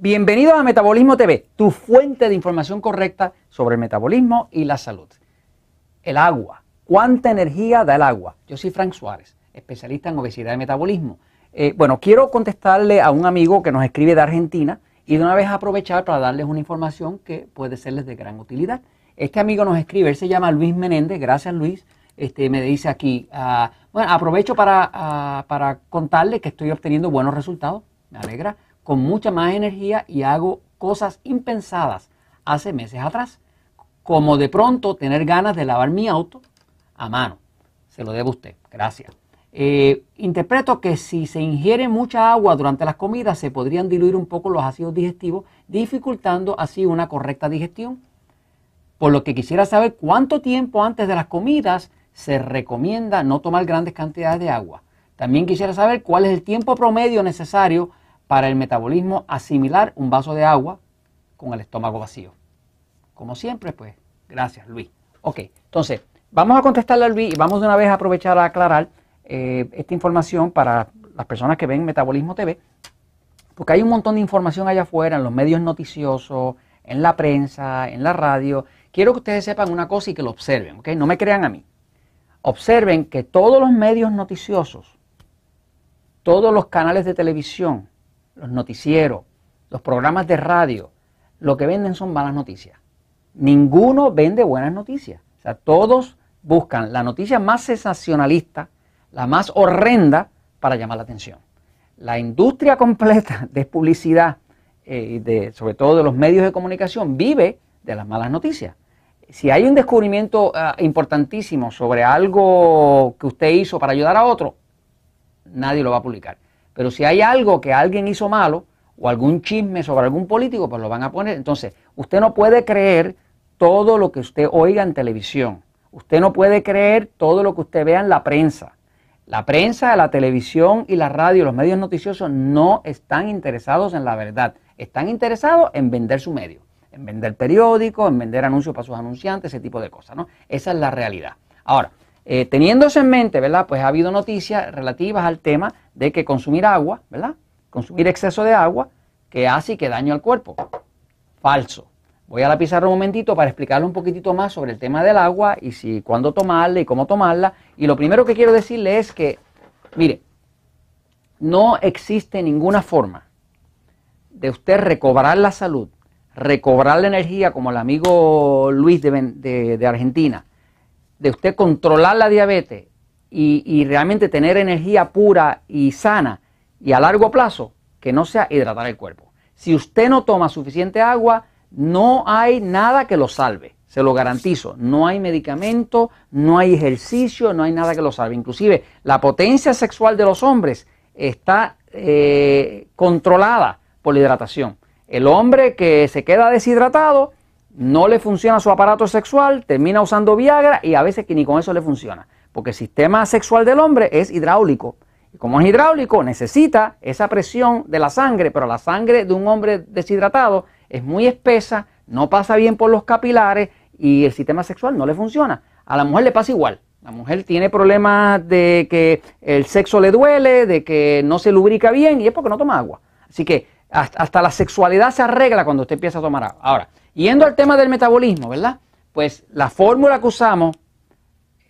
Bienvenido a Metabolismo TV, tu fuente de información correcta sobre el metabolismo y la salud. El agua. ¿Cuánta energía da el agua? Yo soy Frank Suárez, especialista en obesidad y metabolismo. Eh, bueno, quiero contestarle a un amigo que nos escribe de Argentina y de una vez aprovechar para darles una información que puede serles de gran utilidad. Este amigo nos escribe, él se llama Luis Menéndez, gracias Luis, este, me dice aquí, ah, bueno, aprovecho para, ah, para contarle que estoy obteniendo buenos resultados, me alegra, con mucha más energía y hago cosas impensadas hace meses atrás, como de pronto tener ganas de lavar mi auto a mano. Se lo debo a usted, gracias. Eh, interpreto que si se ingiere mucha agua durante las comidas se podrían diluir un poco los ácidos digestivos, dificultando así una correcta digestión. Por lo que quisiera saber cuánto tiempo antes de las comidas se recomienda no tomar grandes cantidades de agua. También quisiera saber cuál es el tiempo promedio necesario para el metabolismo asimilar un vaso de agua con el estómago vacío. Como siempre, pues, gracias Luis. Ok, entonces, vamos a contestarle a Luis y vamos de una vez a aprovechar a aclarar eh, esta información para las personas que ven Metabolismo TV, porque hay un montón de información allá afuera, en los medios noticiosos, en la prensa, en la radio. Quiero que ustedes sepan una cosa y que lo observen, ¿ok? No me crean a mí observen que todos los medios noticiosos, todos los canales de televisión, los noticieros, los programas de radio, lo que venden son malas noticias. Ninguno vende buenas noticias. O sea, todos buscan la noticia más sensacionalista, la más horrenda para llamar la atención. La industria completa de publicidad, eh, de, sobre todo de los medios de comunicación, vive de las malas noticias si hay un descubrimiento ah, importantísimo sobre algo que usted hizo para ayudar a otro, nadie lo va a publicar. Pero si hay algo que alguien hizo malo o algún chisme sobre algún político, pues lo van a poner. Entonces, usted no puede creer todo lo que usted oiga en televisión. Usted no puede creer todo lo que usted vea en la prensa. La prensa, la televisión y la radio, los medios noticiosos no están interesados en la verdad. Están interesados en vender su medio en vender periódicos, en vender anuncios para sus anunciantes, ese tipo de cosas, ¿no? Esa es la realidad. Ahora, eh, teniendo eso en mente, ¿verdad? Pues ha habido noticias relativas al tema de que consumir agua, ¿verdad? Consumir exceso de agua, que hace que daño al cuerpo. Falso. Voy a la pizarra un momentito para explicarle un poquitito más sobre el tema del agua y si cuándo tomarla y cómo tomarla. Y lo primero que quiero decirle es que, mire, no existe ninguna forma de usted recobrar la salud recobrar la energía, como el amigo Luis de, Argentina, de usted controlar la diabetes y, realmente tener energía pura y sana y a largo plazo, que no sea hidratar el cuerpo. Si usted no toma suficiente agua, no hay nada que lo salve, se lo garantizo. No hay medicamento, no hay ejercicio, no hay nada que lo salve. Inclusive la potencia sexual de los hombres está eh, controlada por la hidratación. El hombre que se queda deshidratado, no le funciona su aparato sexual, termina usando Viagra y a veces que ni con eso le funciona. Porque el sistema sexual del hombre es hidráulico. Y como es hidráulico, necesita esa presión de la sangre, pero la sangre de un hombre deshidratado es muy espesa, no pasa bien por los capilares y el sistema sexual no le funciona. A la mujer le pasa igual. La mujer tiene problemas de que el sexo le duele, de que no se lubrica bien y es porque no toma agua. Así que hasta, la sexualidad se arregla cuando usted empieza a tomar agua. Ahora, yendo al tema del metabolismo, ¿verdad? Pues la fórmula que usamos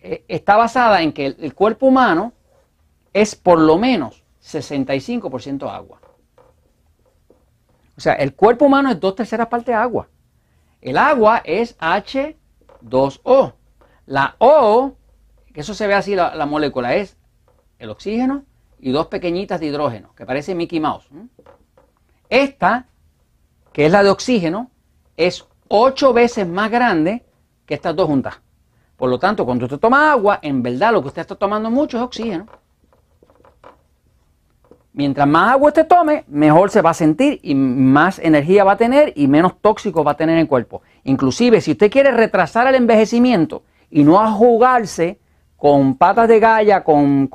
eh, está basada en que el, cuerpo humano es por lo menos 65% agua. O sea, el cuerpo humano es dos terceras partes agua. El agua es H2O. La O, que eso se ve así la, molécula, es el oxígeno y dos pequeñitas de hidrógeno, que parece Mickey Mouse. Esta, que es la de oxígeno, es ocho veces más grande que estas dos juntas. Por lo tanto, cuando usted toma agua, en verdad lo que usted está tomando mucho es oxígeno. Mientras más agua usted tome, mejor se va a sentir y más energía va a tener y menos tóxico va a tener en el cuerpo. Inclusive, si usted quiere retrasar el envejecimiento y no jugarse con patas de galla, con,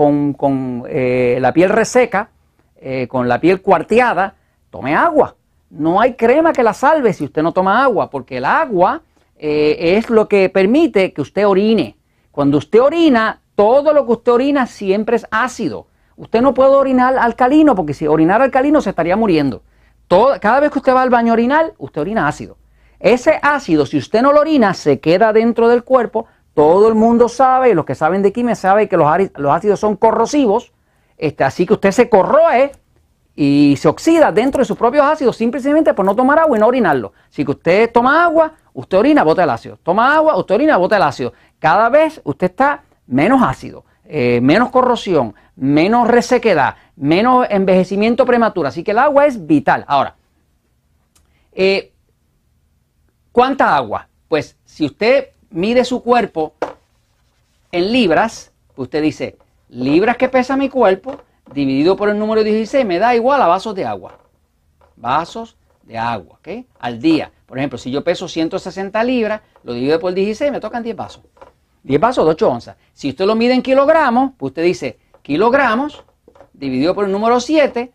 eh, la piel reseca, eh, con la piel cuarteada, tome agua. No hay crema que la salve si usted no toma agua, porque el agua eh, es lo que permite que usted orine. Cuando usted orina, todo lo que usted orina siempre es ácido. Usted no puede orinar alcalino, porque si orinar alcalino se estaría muriendo. cada vez que usted va al baño orinal, usted orina ácido. Ese ácido, si usted no lo orina, se queda dentro del cuerpo. Todo el mundo sabe, y los que saben de química saben que los, ácidos son corrosivos. Este, así que usted se corroe y se oxida dentro de sus propios ácidos simplemente por no tomar agua y no orinarlo. Si que usted toma agua, usted orina, bota el ácido. Toma agua, usted orina, bota el ácido. Cada vez usted está menos ácido, eh, menos corrosión, menos resequedad, menos envejecimiento prematuro. Así que el agua es vital. Ahora, eh, ¿cuánta agua? Pues si usted mide su cuerpo en libras, usted dice, libras que pesa mi cuerpo, dividido por el número 16 me da igual a vasos de agua. Vasos de agua, ¿ok? Al día. Por ejemplo, si yo peso 160 libras, lo divido por 16, me tocan 10 vasos. 10 vasos de 8 onzas. Si usted lo mide en kilogramos, pues usted dice kilogramos dividido por el número 7,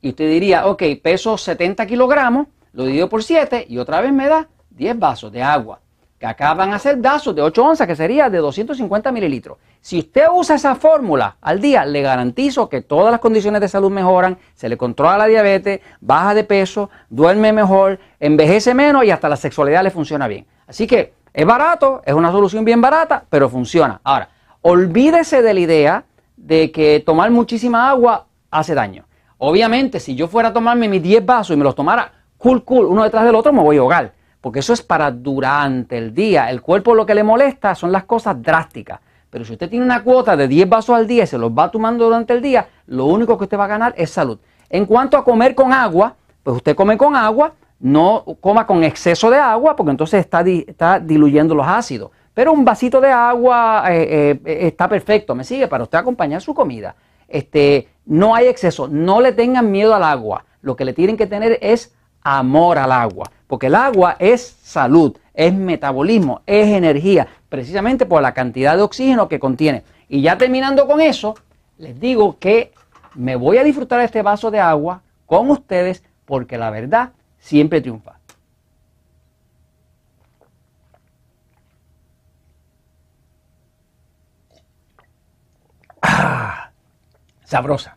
y usted diría, ok, peso 70 kilogramos, lo divido por 7, y otra vez me da 10 vasos de agua que acá van a ser vasos de 8 onzas, que sería de 250 mililitros. Si usted usa esa fórmula al día, le garantizo que todas las condiciones de salud mejoran, se le controla la diabetes, baja de peso, duerme mejor, envejece menos y hasta la sexualidad le funciona bien. Así que es barato, es una solución bien barata, pero funciona. Ahora, olvídese de la idea de que tomar muchísima agua hace daño. Obviamente, si yo fuera a tomarme mis 10 vasos y me los tomara cool, cool, uno detrás del otro, me voy a ahogar porque eso es para durante el día. El cuerpo lo que le molesta son las cosas drásticas. Pero si usted tiene una cuota de 10 vasos al día y se los va tomando durante el día, lo único que usted va a ganar es salud. En cuanto a comer con agua, pues usted come con agua, no coma con exceso de agua, porque entonces está, diluyendo los ácidos. Pero un vasito de agua eh, eh, está perfecto, me sigue, para usted acompañar su comida. Este, no hay exceso, no le tengan miedo al agua. Lo que le tienen que tener es amor al agua, porque el agua es salud, es metabolismo, es energía, precisamente por la cantidad de oxígeno que contiene. Y ya terminando con eso, les digo que me voy a disfrutar este vaso de agua con ustedes porque la verdad siempre triunfa. Ah, sabrosa.